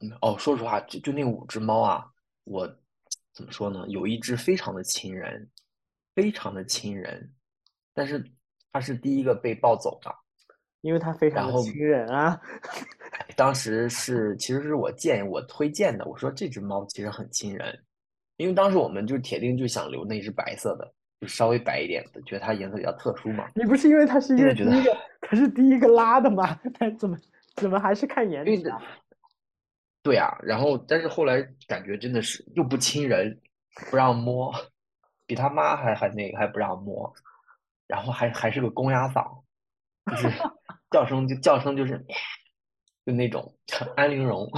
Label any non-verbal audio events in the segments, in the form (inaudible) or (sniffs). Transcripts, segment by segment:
嗯，哦，说实话，就就那五只猫啊，我怎么说呢？有一只非常的亲人，非常的亲人，但是它是第一个被抱走的。因为它非常亲人啊。(laughs) 哎当时是其实是我建议我推荐的，我说这只猫其实很亲人，因为当时我们就铁定就想留那只白色的，就稍微白一点的，觉得它颜色比较特殊嘛。你不是因为它是因为第一个，它是第一个拉的吗？(laughs) 它怎么怎么还是看颜值啊？对啊，然后但是后来感觉真的是又不亲人，不让摸，比他妈还还那个还不让摸，然后还还是个公鸭嗓，就是 (laughs) 叫声就叫声就是 (sniffs) 就那种安陵容。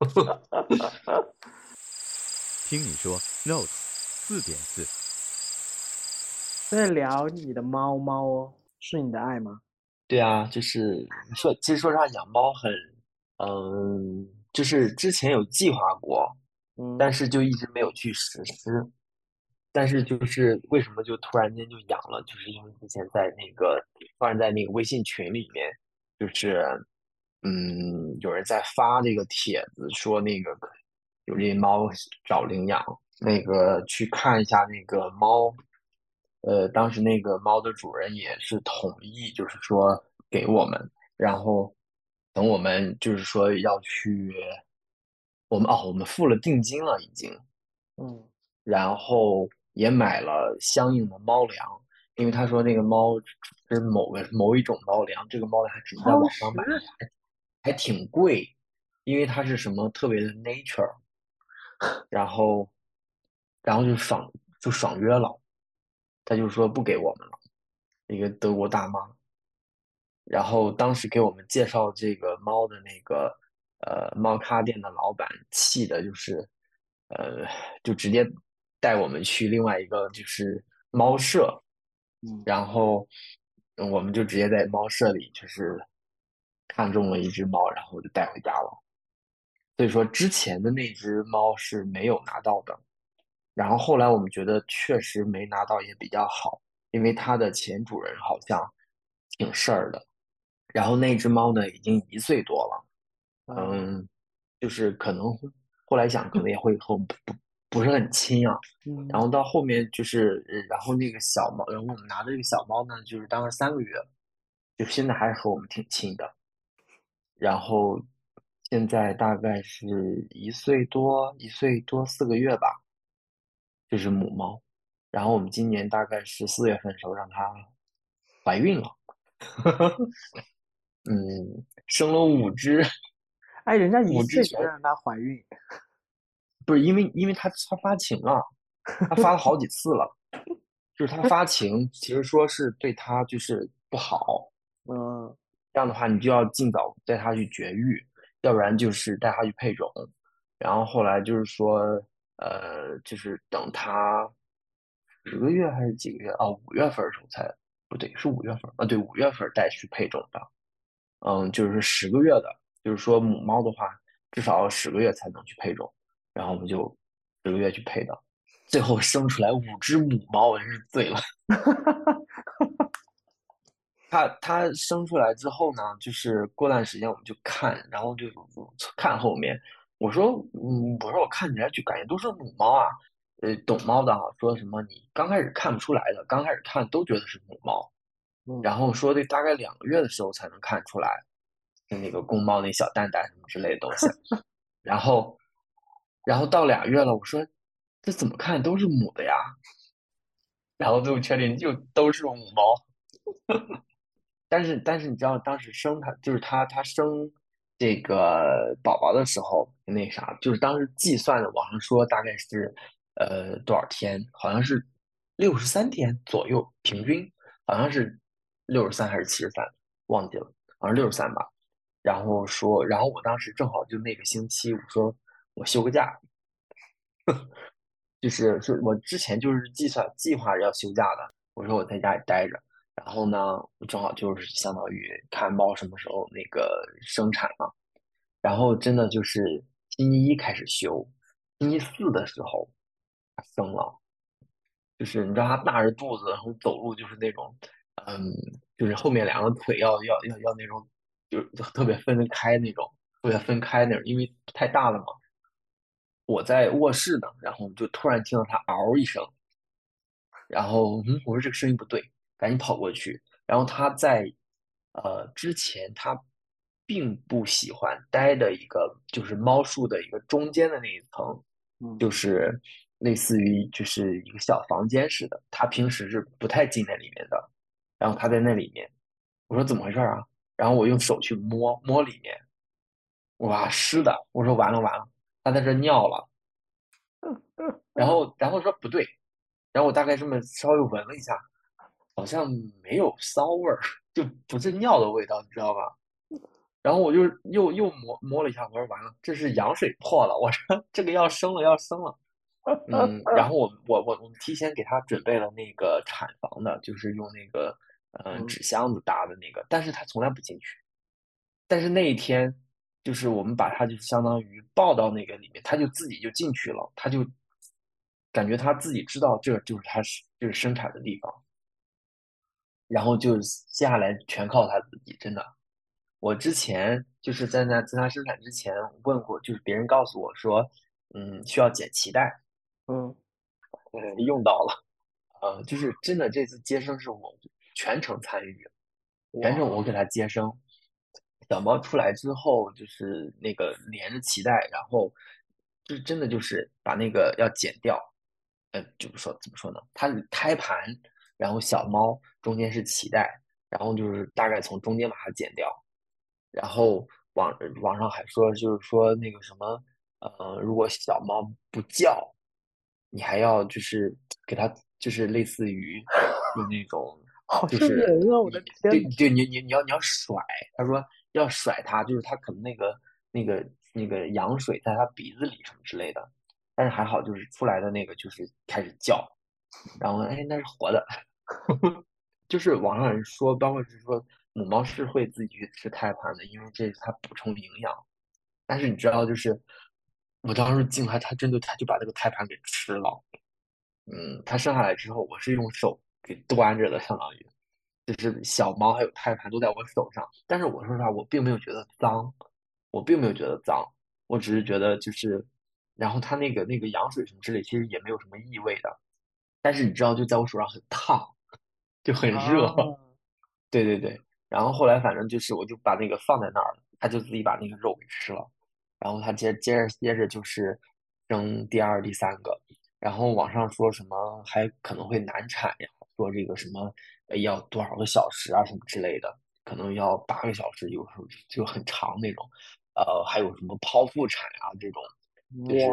(laughs) (laughs) 听你说，Notes 四点四。在聊你的猫猫哦，是你的爱吗？对啊，就是说，其实说实话，养猫很，嗯，就是之前有计划过，嗯，但是就一直没有去实施。但是就是为什么就突然间就养了，就是因为之前在那个突然在那个微信群里面，就是嗯有人在发这个帖子说那个有这猫找领养，那个去看一下那个猫，呃，当时那个猫的主人也是同意，就是说给我们，然后等我们就是说要去，我们哦我们付了定金了已经。嗯，然后也买了相应的猫粮，因为他说那个猫是某个某一种猫粮，这个猫粮还只能在网上买，时还挺贵，因为它是什么特别的 nature，(laughs) 然后然后就爽就爽约了，他就说不给我们了，一个德国大妈，然后当时给我们介绍这个猫的那个呃猫咖店的老板，气的就是呃就直接带我们去另外一个就是猫舍，嗯然后嗯我们就直接在猫舍里就是看中了一只猫，然后就带回家了。所以说之前的那只猫是没有拿到的，然后后来我们觉得确实没拿到也比较好，因为它的前主人好像挺事儿的。然后那只猫呢已经一岁多了，嗯嗯，就是可能后来想可能也会和我们不不不是很亲啊。嗯，然后到后面就是，呃然后那个小猫，然后我们拿的这个小猫呢，就是当了三个月，就现在还是和我们挺亲的。然后现在大概是一岁多，一岁多四个月吧，就是母猫。然后我们今年大概是四月份的时候让它怀孕了，(laughs) 嗯，生了五只，(laughs) 哎，人家一五只全岁就让它怀孕，不是因为因为它它发情了，(laughs) 它发了好几次了，就是它发情，其实说是对它就是不好，(laughs) 嗯。这样的话你就要尽早带它去绝育，要不然就是带它去配种，然后后来就是说，呃，就是等它十个月还是几个月啊？五月份的时候才不对，是五月份啊，对，五月份带去配种的，嗯，就是十个月的，就是说母猫的话，至少要十个月才能去配种，然后我们就十个月去配的，最后生出来五只母猫，我真是醉了。(laughs) 它它生出来之后呢，就是过段时间我们就看，然后就看后面。我说，嗯，我说我看起来就感觉都是母猫啊。呃，懂猫的啊，说什么你刚开始看不出来的，刚开始看都觉得是母猫，然后说得大概两个月的时候才能看出来，就那个公猫那小蛋蛋什么之类的东西。(laughs) 然后，然后到俩月了，我说这怎么看都是母的呀。然后最后确定就都是母猫。(laughs) 但是但是你知道当时生它就是它它生这个宝宝的时候那啥，就是当时计算的网上说大概是呃多少天，好像是六十三天左右平均，好像是六十三还是七十三，忘记了，好像六十三吧。然后说，然后我当时正好就那个星期，我说我休个假，(laughs) 就是是我之前就是计算计划要休假的，我说我在家里待着。然后呢，正好就是相当于看猫什么时候那个生产嘛，然后真的就是星期一开始休，星期四的时候生了，就是你知道它大着肚子，然后走路就是那种，嗯，就是后面两个腿要要要要那种，就就特别分得开那种，特别分开那种，因为太大了嘛。我在卧室呢，然后就突然听到它嗷一声，然后嗯，我说这个声音不对，赶紧跑过去。然后它在呃之前它并不喜欢待的一个就是猫树的一个中间的那一层，嗯就是类似于就是一个小房间似的，它平时是不太进那里面的。然后他在那里面，我说怎么回事啊？然后我用手去摸摸里面，哇，湿的！我说完了完了，他在这尿了。(laughs) 然后然后说不对，然后我大概这么稍微闻了一下，好像没有骚味儿，就不是尿的味道，你知道吧？然后我就又又摸摸了一下，我说完了，这是羊水破了，我说这个要生了要生了。嗯，然后我我我我们提前给他准备了那个产房的，就是用那个呃嗯纸箱子搭的那个，但是他从来不进去。但是那一天，就是我们把他就相当于抱到那个里面，他就自己就进去了，他就感觉他自己知道这就是他是就是生产的地方，然后就接下来全靠他自己，真的。我之前就是在那在他生产之前问过，就是别人告诉我说，嗯，需要剪脐带，嗯呃，(laughs) 用到了，呃，就是真的这次接生是我全程参与，全程我给他接生。小猫出来之后，就是那个连着脐带，然后就是真的就是把那个要剪掉，呃，就是说怎么说呢？它胎盘，然后小猫中间是脐带，然后就是大概从中间把它剪掉，然后网网上还说就是说那个什么，呃，如果小猫不叫，你还要就是给它就是类似于用那种好瘆就是人啊我的天对对，你你你要你要甩，他说要甩他，就是他可能那个那个那个羊水在他鼻子里什么之类的，但是还好就是出来的那个就是开始叫，然后哎那是活的，(laughs) 就是网上人说，包括是说母猫是会自己去吃胎盘的，因为这是它补充营养。但是你知道，就是我当时进来，它真的它就把那个胎盘给吃了。嗯，它生下来之后，我是用手给端着的，相当于就是小猫还有胎盘都在我手上。但是我说实话，我并没有觉得脏，我并没有觉得脏，我只是觉得就是，然后它那个那个羊水什么之类，其实也没有什么异味的。但是你知道，就在我手上很烫，就很热。啊 (laughs) 对对对，然后后来反正就是，我就把那个放在那儿了，它就自己把那个肉给吃了，然后它接接着接着就是生第二、第三个，然后网上说什么还可能会难产呀，说这个什么呃要多少个小时啊什么之类的，可能要八个小时，有时候就很长那种，呃，还有什么剖腹产啊这种，就是，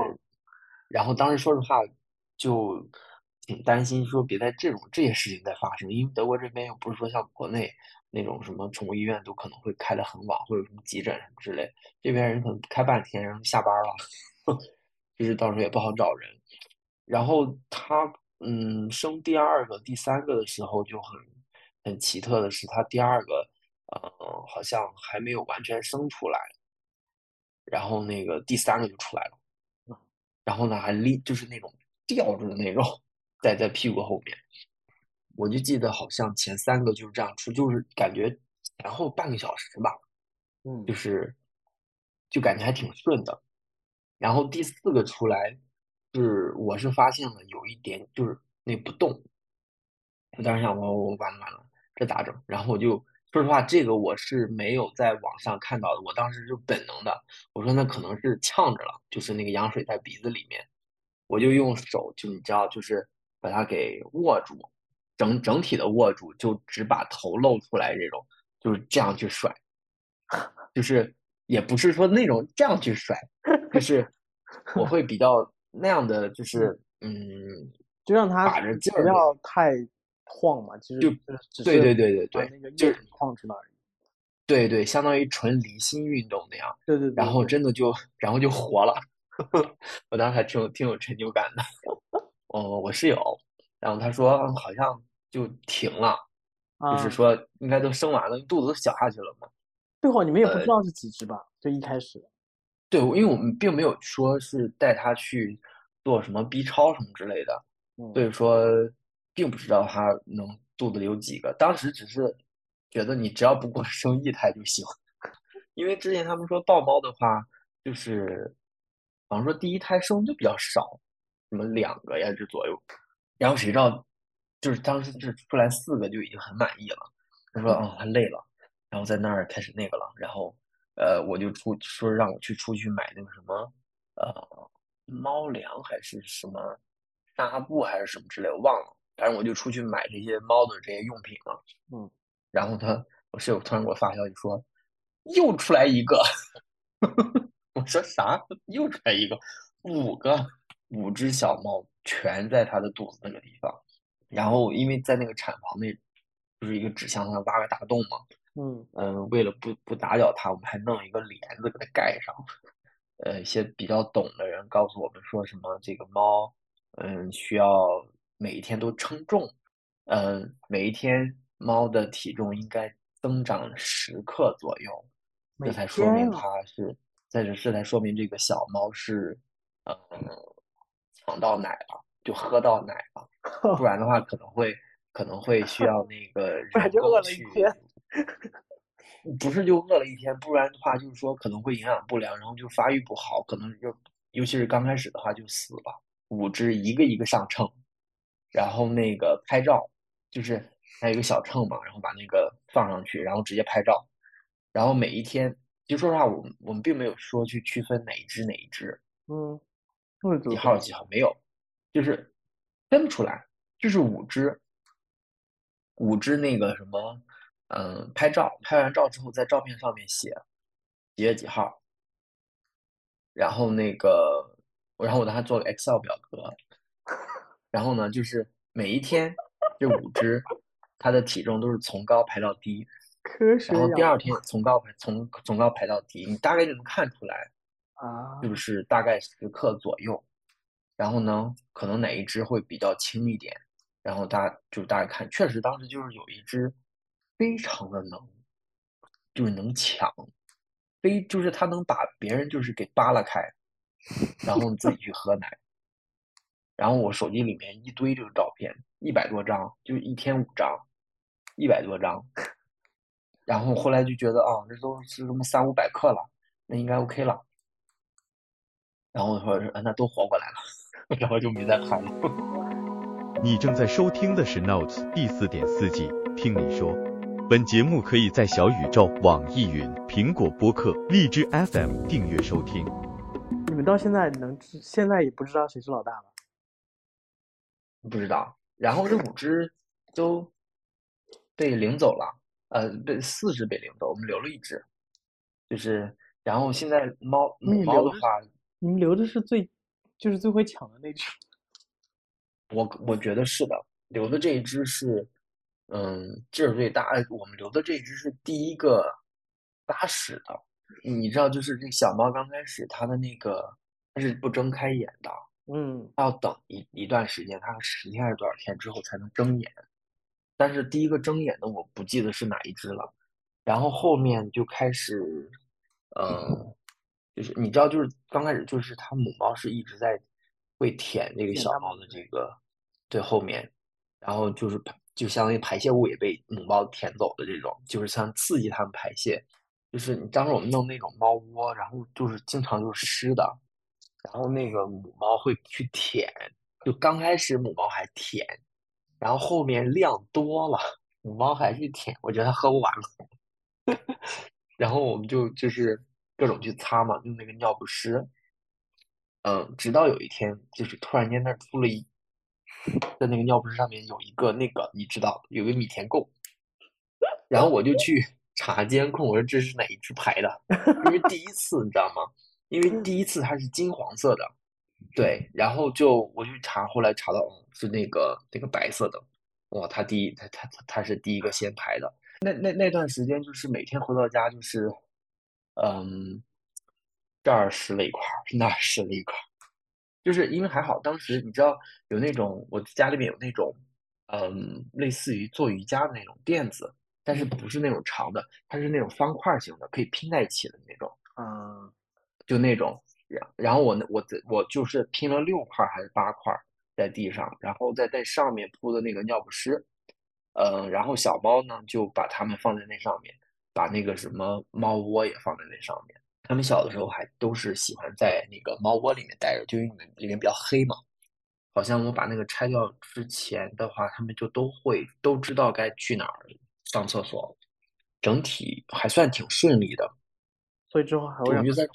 然后当时说实话就挺担心，说别在这种这些事情再发生，因为德国这边又不是说像国内那种什么宠物医院都可能会开得很晚，或者什么急诊什么之类，这边人可能开半天，然后下班了，(laughs) 就是到时候也不好找人。然后他嗯生第二个、第三个的时候就很很奇特的是，他第二个呃好像还没有完全生出来，然后那个第三个就出来了。然后呢还立就是那种吊着的那种，在在屁股后面。我就记得好像前三个就是这样出，就是感觉前后半个小时吧，嗯就是就感觉还挺顺的。然后第四个出来，是我是发现了有一点就是那不动，我当时想我我完了完了，这咋整？然后我就说实话，这个我是没有在网上看到的，我当时就本能的，我说那可能是呛着了，就是那个羊水在鼻子里面，我就用手就你知道，就是把它给握住，整整体的握住，就只把头露出来这种，就是这样去甩，(laughs) 就是也不是说那种这样去甩，就是我会比较那样的，就是嗯，就让他把着劲不儿不要太晃嘛，其实就对对对对对把那个就是晃出来而已。对对，相当于纯离心运动那样，对对对，然后真的就然后就活了，(laughs) 我当时还挺有挺有成就感的。(laughs) 哦，我室友，然后他说嗯好像就停了，就是啊，说应该都生完了，肚子都小下去了嘛。对哦，你们也不呃知道是几只吧？就一开始，对，因为我们并没有说是带他去做什么 B 超什么之类的，嗯所以说并不知道他能肚子里有几个。当时只是觉得你只要不过生一胎就行，(laughs) 因为之前他们说抱猫的话，就是好像说第一胎生就比较少，什么两个呀这左右，然后谁知道，就是当时就出来四个就已经很满意了。他说哦，他累了，然后在那儿开始那个了，然后呃，我就出说让我去出去买那个什么呃猫粮还是什么纱布还是什么之类，我忘了。反正我就出去买这些猫的这些用品嘛。嗯，然后他我室友突然给我发消息说，又出来一个。(laughs) 我说啥？又出来一个，五个，五只小猫全在它的肚子那个地方。然后因为在那个产房内，就是一个纸箱上挖个大洞嘛。嗯嗯，为了不不打搅它，我们还弄一个帘子给它盖上。呃，一些比较懂的人告诉我们说什么这个猫，嗯，需要每一天都称重，嗯，每一天猫的体重应该增长十克左右，这才说明它是，在这这才说明这个小猫是，嗯，抢到奶了，就喝到奶了，(laughs) 不然的话可能会可能会需要那个 (laughs) 人工去天。不是就饿了一天，不然的话就是说可能会营养不良，然后就发育不好，可能就尤其是刚开始的话就死了。五只一个一个上秤，然后那个拍照，就是还有一个小秤嘛，然后把那个放上去，然后直接拍照，然后每一天，就说实话，我们我们并没有说去区分哪一只哪一只嗯，就是几号几号没有，就是分不出来，就是五只，五只那个什么，嗯，拍照，拍完照之后在照片上面写几月几号，然后那个，然后我当时做了 Excel 表格，然后呢，就是每一天这五只，它的体重都是从高排到低，然后第养二天从高排从从高排到低，你大概就能看出来，啊，就是大概十克左右。然后呢，可能哪一只会比较轻一点，然后大家就大家看，确实当时就是有一只非常的能，就是能抢，非就是他能把别人就是给扒拉开，然后自己去喝奶。然后我手机里面一堆这个照片，一百多张，就一天五张，一百多张。然后后来就觉得啊，这都是什么三五百克了，那应该 OK 了。然后我说，啊那都活过来了，(laughs) 然后就没再看了。你正在收听的是 Notes 第四点四季，听你说。本节目可以在小宇宙、网易云、苹果播客、荔枝 FM 订阅收听。你们到现在能知，现在也不知道谁是老大吧？不知道。然后这五只都被领走了，呃，被四只被领走，我们留了一只。就是，然后现在猫猫的话，你们留的是最，就是最会抢的那只。我我觉得是的，留的这一只是，嗯，劲儿最大。哎我们留的这只是第一个拉屎的。你知道，就是这小猫刚开始它的那个它是不睁开眼的，嗯，它要等一一段时间，它十天还是多少天之后才能睁眼。但是第一个睁眼的我不记得是哪一只了，然后后面就开始，嗯，就是你知道，就是刚开始就是它母猫是一直在会舔这个小猫的这个最后面，然后就是排就相当于排泄物也被母猫舔走的这种，就是像刺激它们排泄。就是你当时我们弄那种猫窝，然后就是经常就是湿的，然后那个母猫会去舔，就刚开始母猫还舔，然后后面量多了，母猫还去舔，我觉得它喝不完了，(laughs) 然后我们就就是各种去擦嘛，用那个尿不湿，嗯，直到有一天，就是突然间那儿出了一，在那个尿不湿上面有一个那个你知道有个米田共，(laughs) 然后我就去查监控，我说这是哪一只排的？因为第一次你知道吗？因为第一次它是金黄色的，对，然后就我去查，后来查到哦是那个那个白色的，哇，他第一他他他他是第一个先排的。那那那段时间就是每天回到家就是，嗯，这儿湿了一块儿，那儿湿了一块儿，就是因为还好当时你知道有那种我家里面有那种，嗯，类似于做瑜伽的那种垫子，但是不是那种长的，它是那种方块型的，可以拼在一起的那种。嗯，就那种，然然后我那我在我就是拼了六块儿还是八块儿在地上，然后再在上面铺的那个尿不湿，嗯，然后小猫呢就把它们放在那上面，把那个什么猫窝也放在那上面。他们小的时候还都是喜欢在那个猫窝里面待着，就因为里面比较黑嘛。好像我把那个拆掉之前的话，他们就都会都知道该去哪儿上厕所，整体还算挺顺利的。所以之后还会就在？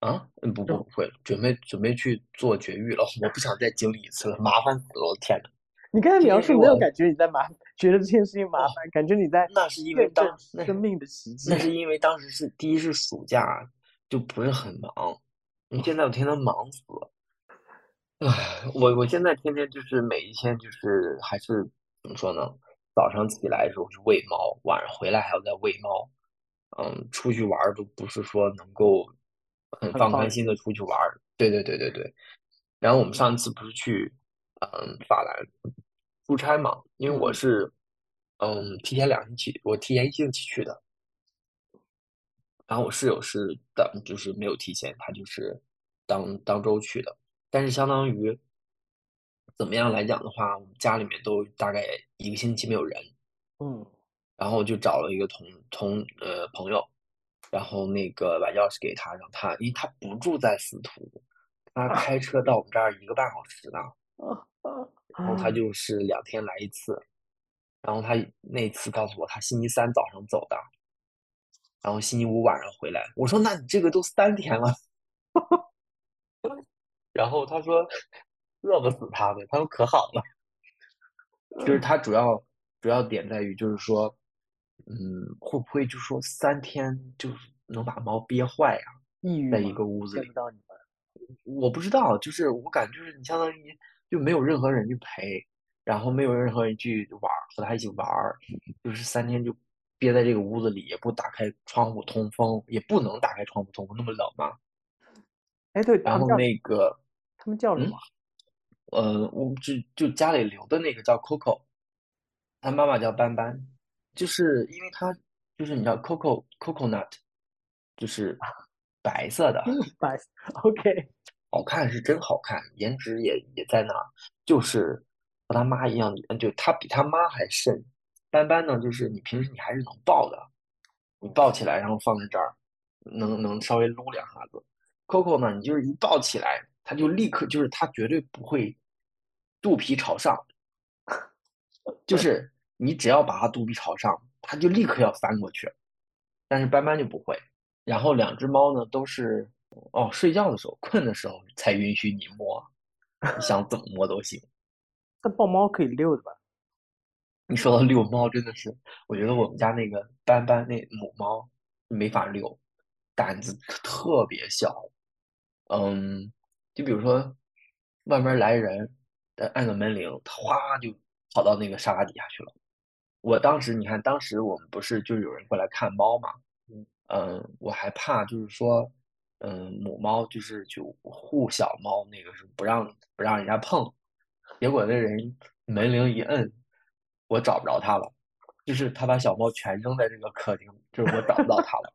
啊，嗯不不不会，准备准备去做绝育了，我不想再经历一次了，麻烦死了，我的天呐。你刚才描述没有感觉你在麻，觉得这件事情麻哦烦，感觉你在那是因为当那生命的奇迹那。是因为当时是第一是暑假，就不是很忙。你现在我天天忙死了，唉，我我现在天天就是每一天就是还是怎么说呢？早上起来的时候是喂猫，晚上回来还要再喂猫。嗯，出去玩都不是说能够很很放放开心的出去玩。对对对对对。然后我们上次不是去嗯法兰出差嘛，因为我嗯。是嗯提前两星期，我提前一星期去的。然后我室友是当就是没有提前，他就是当当周去的，但是相当于怎么样来讲的话，我们家里面都大概一个星期没有人，嗯，然后我就找了一个同同呃朋友，然后那个把钥匙给他，让他，因为他不住在司徒，他开车到我们这儿一个半小时呢，(laughs) 然后他就是两天来一次，然后他那次告诉我他星期三早上走的，然后星期五晚上回来。我说那你这个都三天了，(laughs) 然后他说饿不死他呗，他说可好了，就是他主要主要点在于就是说，嗯，会不会就说三天就能把猫憋坏呀、抑郁在一个屋子里。我不知道，就是我感觉就是你相当于就没有任何人去陪，然后没有任何人去玩儿，和他一起玩儿，就是三天就憋在这个屋子里，也不打开窗户通风，也不能打开窗户通风，那么冷嘛。哎，对，然后那个，他们叫什嗯么？呃，我就就家里留的那个叫 Coco，他妈妈叫斑斑，就是因为他就是你知道 Coco coconut，就是白色的。(laughs) 白，OK，好看是真好看，颜值也也在那儿，就是和他妈一样，嗯就他比他妈还甚。斑斑呢，就是你平时你还是能抱的，你抱起来然后放在这儿，能能稍微撸两下子。Coco 呢，你就是一抱起来，它就立刻就是它绝对不会肚皮朝上，就是你只要把它肚皮朝上，它就立刻要翻过去。但是斑斑就不会。然后两只猫呢都是哦，睡觉的时候、困的时候才允许你摸，你想怎么摸都行。那抱猫可以遛的吧？你说到遛猫，真的是，我觉得我们家那个斑斑那母猫没法遛，胆子特别小。嗯，就比如说外面来人，呃按个门铃，它哗就跑到那个沙发底下去了。我当时你看，当时我们不是就有人过来看猫嘛，嗯，我还怕就是说，嗯，母猫就是就护小猫那个是不让不让人家碰，结果那人门铃一摁，我找不着它了，就是他把小猫全扔在这个客厅，就是我找不到它了。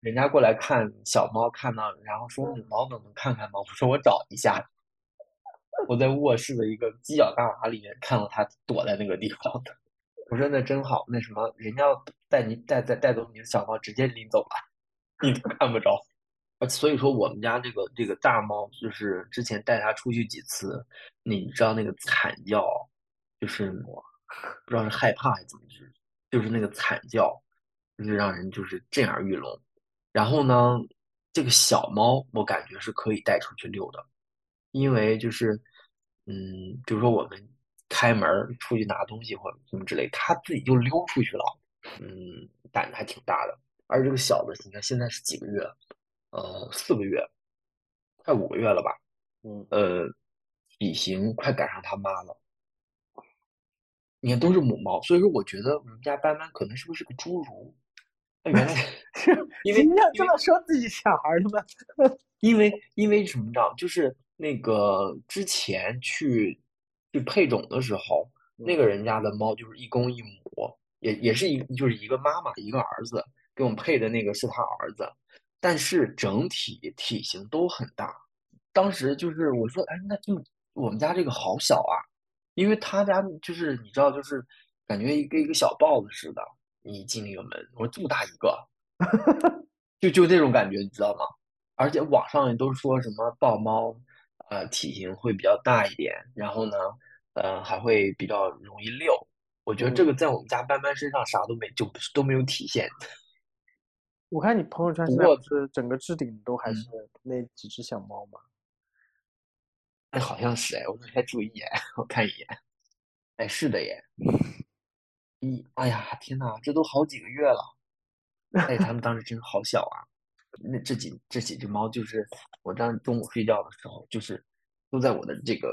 人家过来看小猫，看到然后说母猫能不能看看吗？我说我找一下。我在卧室的一个犄角旮旯里面看到它躲在那个地方的。我说那真好，那什么，人家带你带带带走你的小猫，直接领走了，你都看不着。所以说我们家这个这个大猫，就是之前带它出去几次，你知道那个惨叫，就是我不知道是害怕还是怎么，就是就是那个惨叫，就是让人就是震耳欲聋。然后呢，这个小猫我感觉是可以带出去遛的，因为就是，嗯，比如说我们开门出去拿东西或者什么之类，它自己就溜出去了，嗯，胆子还挺大的。而这个小的，你看现在是几个月？呃，四个月，快五个月了吧？嗯，呃，体型快赶上他妈了。你看都是母猫，所以说我觉得我们家斑斑可能是不是个侏儒？它原来 (laughs) (laughs) 因为你要这么说自己小孩的吗？(laughs) 因为因为什么着？就是那个之前去去配种的时候，那个人家的猫就是一公一母，也也是一就是一个妈妈一个儿子，给我们配的那个是他儿子，但是整体体型都很大。当时就是我说，哎，那这么我们家这个好小啊，因为他家就是你知道，就是感觉一个一个小豹子似的，你进那个门，我说这么大一个，(laughs) 就就那种感觉，你知道吗？而且网上也都说什么豹猫，呃，体型会比较大一点，然后呢，呃，还会比较容易遛。我觉得这个在我们家斑斑身上啥都没，就都没有体现。我看你朋友圈现在是整个置顶都还嗯。是那几只小猫吗？哎，好像是哎，我没太注意哎，我看一眼，哎，是的耶，一，哎呀，天呐，这都好几个月了，哎，他们当时真的好小啊，那这几这几只猫就是我当时中午睡觉的时候，就是都在我的这个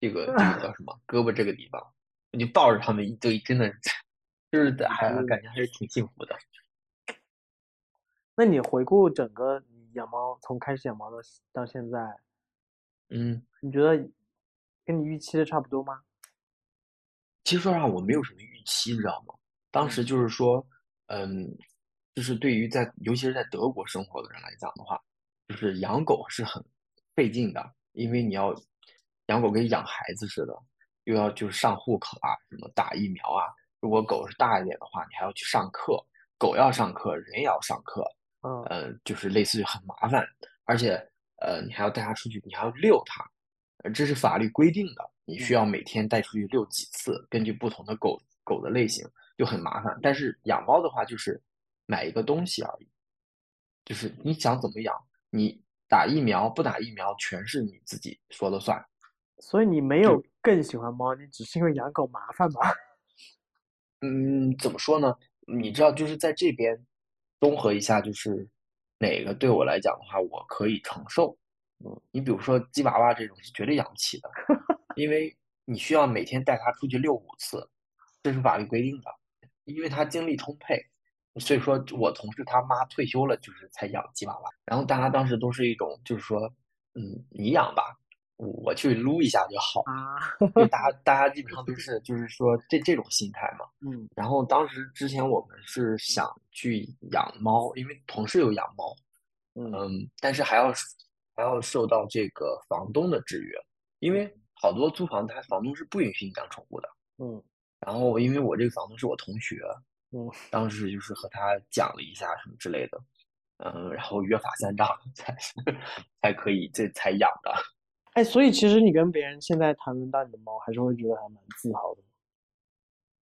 这个这个叫什么胳膊这个地方，我就抱着它们一堆，真的是，(laughs) 就是还嗯。感觉还是挺幸福的。那你回顾整个你养猫从开始养猫到到现在，嗯，你觉得跟你预期的差不多吗？其实说实话，我没有什么预期，你知道吗？当时就是说，嗯，就是对于在尤其是在德国生活的人来讲的话，就是养狗是很费劲的，因为你要养狗跟养孩子似的，又要就是上户口啊，什么打疫苗啊。如果狗是大一点的话，你还要去上课，狗要上课，人也要上课，嗯呃，就是类似于很麻烦，而且呃，你还要带它出去，你还要遛它，呃，这是法律规定的，你需要每天带出去遛几次，根据不同的狗狗的类型就很麻烦。但是养猫的话，就是买一个东西而已，就是你想怎么养，你打疫苗不打疫苗全是你自己说了算。所以你没有更喜欢猫，你只是因为养狗麻烦吧？(laughs) 嗯，怎么说呢？你知道，就是在这边综合一下，就是哪个对我来讲的话，我可以承受。嗯，你比如说鸡娃娃这种是绝对养不起的，(laughs) 因为你需要每天带它出去遛五次，这是法律规定的，因为它精力充沛。所以说我同事他妈退休了，就是才养鸡娃娃。然后大家当时都是一种，就是说，嗯，你养吧，我去撸一下就好。啊，就大家大家基本上都是就是说这这种心态嘛。嗯然后当时之前我们是想去养猫，因为同事有养猫，嗯嗯，但是还要还要受到这个房东的制约，因为好多租房他房东是不允许你养宠物的。嗯然后因为我这个房东是我同学，嗯，当时就是和他讲了一下什么之类的，嗯，然后约法三章 (laughs) 才才可以这才养的。哎，所以其实你跟别人现在谈论到你的猫，还是会觉得还蛮自豪的。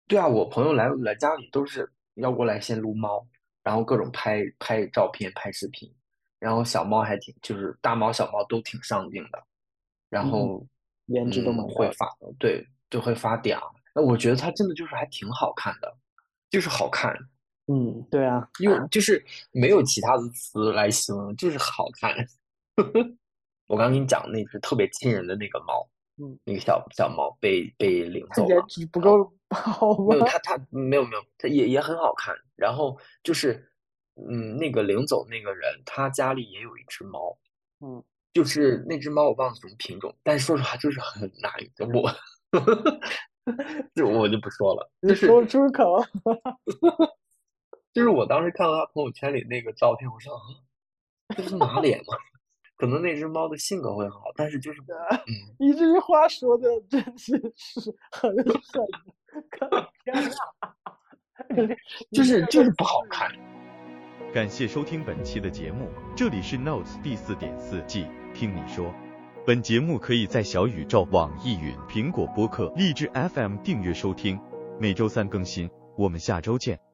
对啊，我朋友来来家里都是要过来先撸猫，然后各种拍拍照片、拍视频，然后小猫还挺，就是大猫小猫都挺上镜的，然后颜值都嗯蛮高的会发，对，就会发嗲。那我觉得它真的就是还挺好看的，就是好看，嗯，对啊，用就是没有其他的词来形容，就是好看。(laughs) 我刚跟你讲那只特别亲人的那个猫，嗯，那个小小猫被被领走了。值不够 (laughs) 好吗没？有，它它没有没有，它也也很好看。然后就是，嗯，那个领走那个人，他家里也有一只猫，嗯，就是那只猫我忘了什么品种，但是说实话就是很难我，(laughs) 这我就不说了。你就是说出口。(laughs) 就是我当时看到他朋友圈里那个照片，我说啊，这是马脸吗？可能那只猫的性格会好，但是就是嗯，(laughs) 你这句话说的真是是很狠，看天哪！就是就是不好看。感谢收听本期的节目，这里是 Notes 第四点四季，听你说。本节目可以在小宇宙、网易云、苹果播客、荔枝 FM 订阅收听，每周三更新。我们下周见。